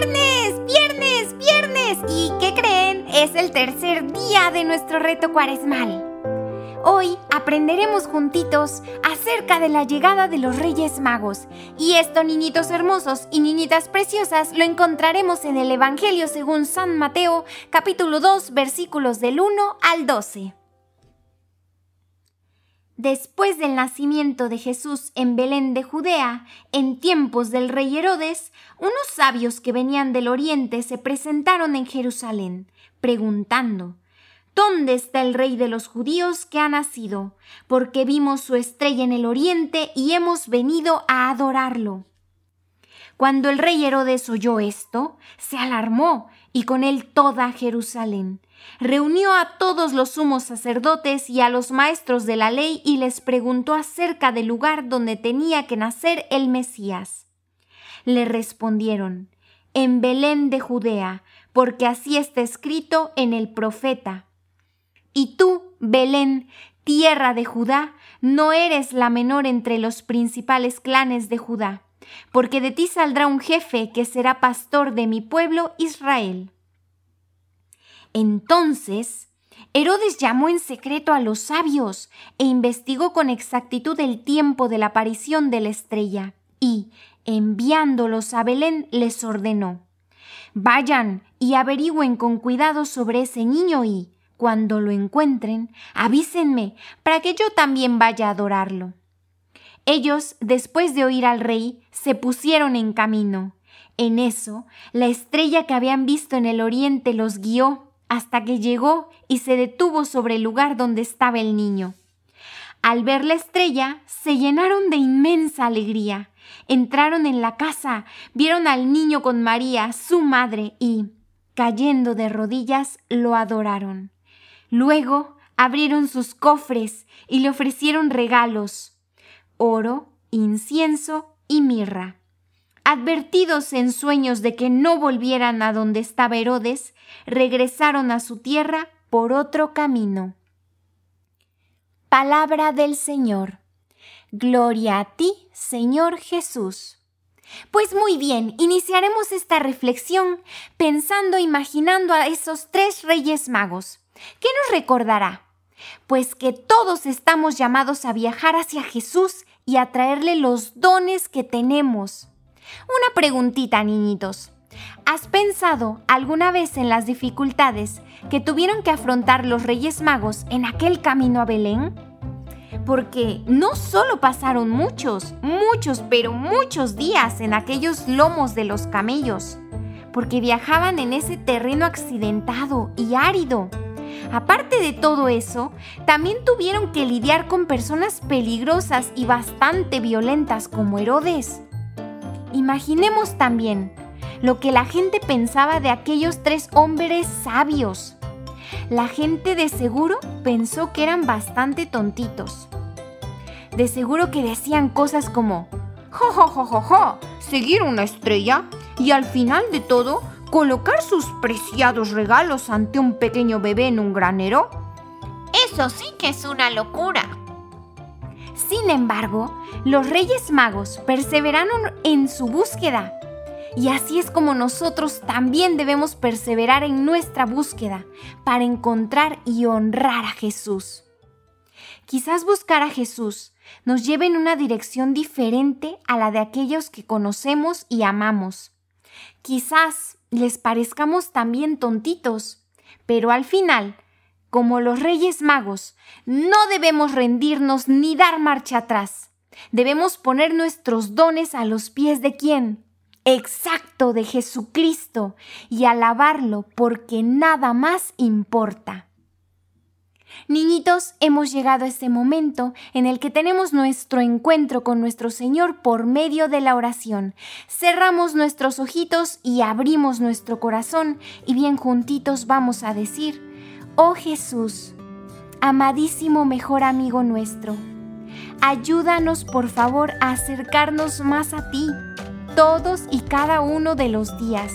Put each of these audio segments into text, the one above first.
¡Viernes! ¡Viernes! ¡Viernes! ¿Y qué creen? Es el tercer día de nuestro reto cuaresmal. Hoy aprenderemos juntitos acerca de la llegada de los Reyes Magos. Y esto, niñitos hermosos y niñitas preciosas, lo encontraremos en el Evangelio según San Mateo, capítulo 2, versículos del 1 al 12. Después del nacimiento de Jesús en Belén de Judea, en tiempos del rey Herodes, unos sabios que venían del oriente se presentaron en Jerusalén, preguntando, ¿Dónde está el rey de los judíos que ha nacido? Porque vimos su estrella en el oriente y hemos venido a adorarlo. Cuando el rey Herodes oyó esto, se alarmó y con él toda Jerusalén reunió a todos los sumos sacerdotes y a los maestros de la ley y les preguntó acerca del lugar donde tenía que nacer el Mesías. Le respondieron, en Belén de Judea, porque así está escrito en el profeta. Y tú, Belén, tierra de Judá, no eres la menor entre los principales clanes de Judá, porque de ti saldrá un jefe que será pastor de mi pueblo Israel. Entonces, Herodes llamó en secreto a los sabios e investigó con exactitud el tiempo de la aparición de la estrella, y, enviándolos a Belén, les ordenó, Vayan y averigüen con cuidado sobre ese niño y, cuando lo encuentren, avísenme para que yo también vaya a adorarlo. Ellos, después de oír al rey, se pusieron en camino. En eso, la estrella que habían visto en el oriente los guió hasta que llegó y se detuvo sobre el lugar donde estaba el niño. Al ver la estrella, se llenaron de inmensa alegría. Entraron en la casa, vieron al niño con María, su madre, y, cayendo de rodillas, lo adoraron. Luego abrieron sus cofres y le ofrecieron regalos, oro, incienso y mirra. Advertidos en sueños de que no volvieran a donde estaba Herodes, regresaron a su tierra por otro camino. Palabra del Señor. Gloria a ti, Señor Jesús. Pues muy bien, iniciaremos esta reflexión pensando, imaginando a esos tres reyes magos. ¿Qué nos recordará? Pues que todos estamos llamados a viajar hacia Jesús y a traerle los dones que tenemos. Una preguntita, niñitos. ¿Has pensado alguna vez en las dificultades que tuvieron que afrontar los Reyes Magos en aquel camino a Belén? Porque no solo pasaron muchos, muchos, pero muchos días en aquellos lomos de los camellos, porque viajaban en ese terreno accidentado y árido. Aparte de todo eso, también tuvieron que lidiar con personas peligrosas y bastante violentas como Herodes. Imaginemos también lo que la gente pensaba de aquellos tres hombres sabios. La gente de seguro pensó que eran bastante tontitos. De seguro que decían cosas como, jo, seguir una estrella y al final de todo colocar sus preciados regalos ante un pequeño bebé en un granero. Eso sí que es una locura. Sin embargo, los Reyes Magos perseveraron en su búsqueda. Y así es como nosotros también debemos perseverar en nuestra búsqueda para encontrar y honrar a Jesús. Quizás buscar a Jesús nos lleve en una dirección diferente a la de aquellos que conocemos y amamos. Quizás les parezcamos también tontitos, pero al final como los Reyes Magos, no debemos rendirnos ni dar marcha atrás. Debemos poner nuestros dones a los pies de quién? Exacto, de Jesucristo, y alabarlo porque nada más importa. Niñitos, hemos llegado a este momento en el que tenemos nuestro encuentro con nuestro Señor por medio de la oración. Cerramos nuestros ojitos y abrimos nuestro corazón y bien juntitos vamos a decir, Oh Jesús, amadísimo mejor amigo nuestro, ayúdanos por favor a acercarnos más a ti todos y cada uno de los días,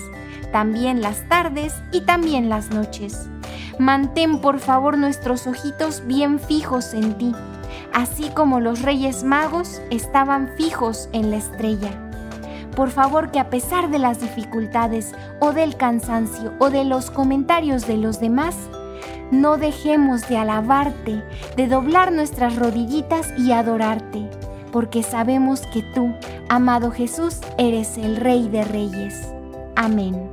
también las tardes y también las noches. Mantén por favor nuestros ojitos bien fijos en ti, así como los reyes magos estaban fijos en la estrella. por favor que a pesar de las dificultades o del cansancio o de los comentarios de los demás, no dejemos de alabarte, de doblar nuestras rodillitas y adorarte, porque sabemos que tú, amado Jesús, eres el Rey de Reyes. Amén.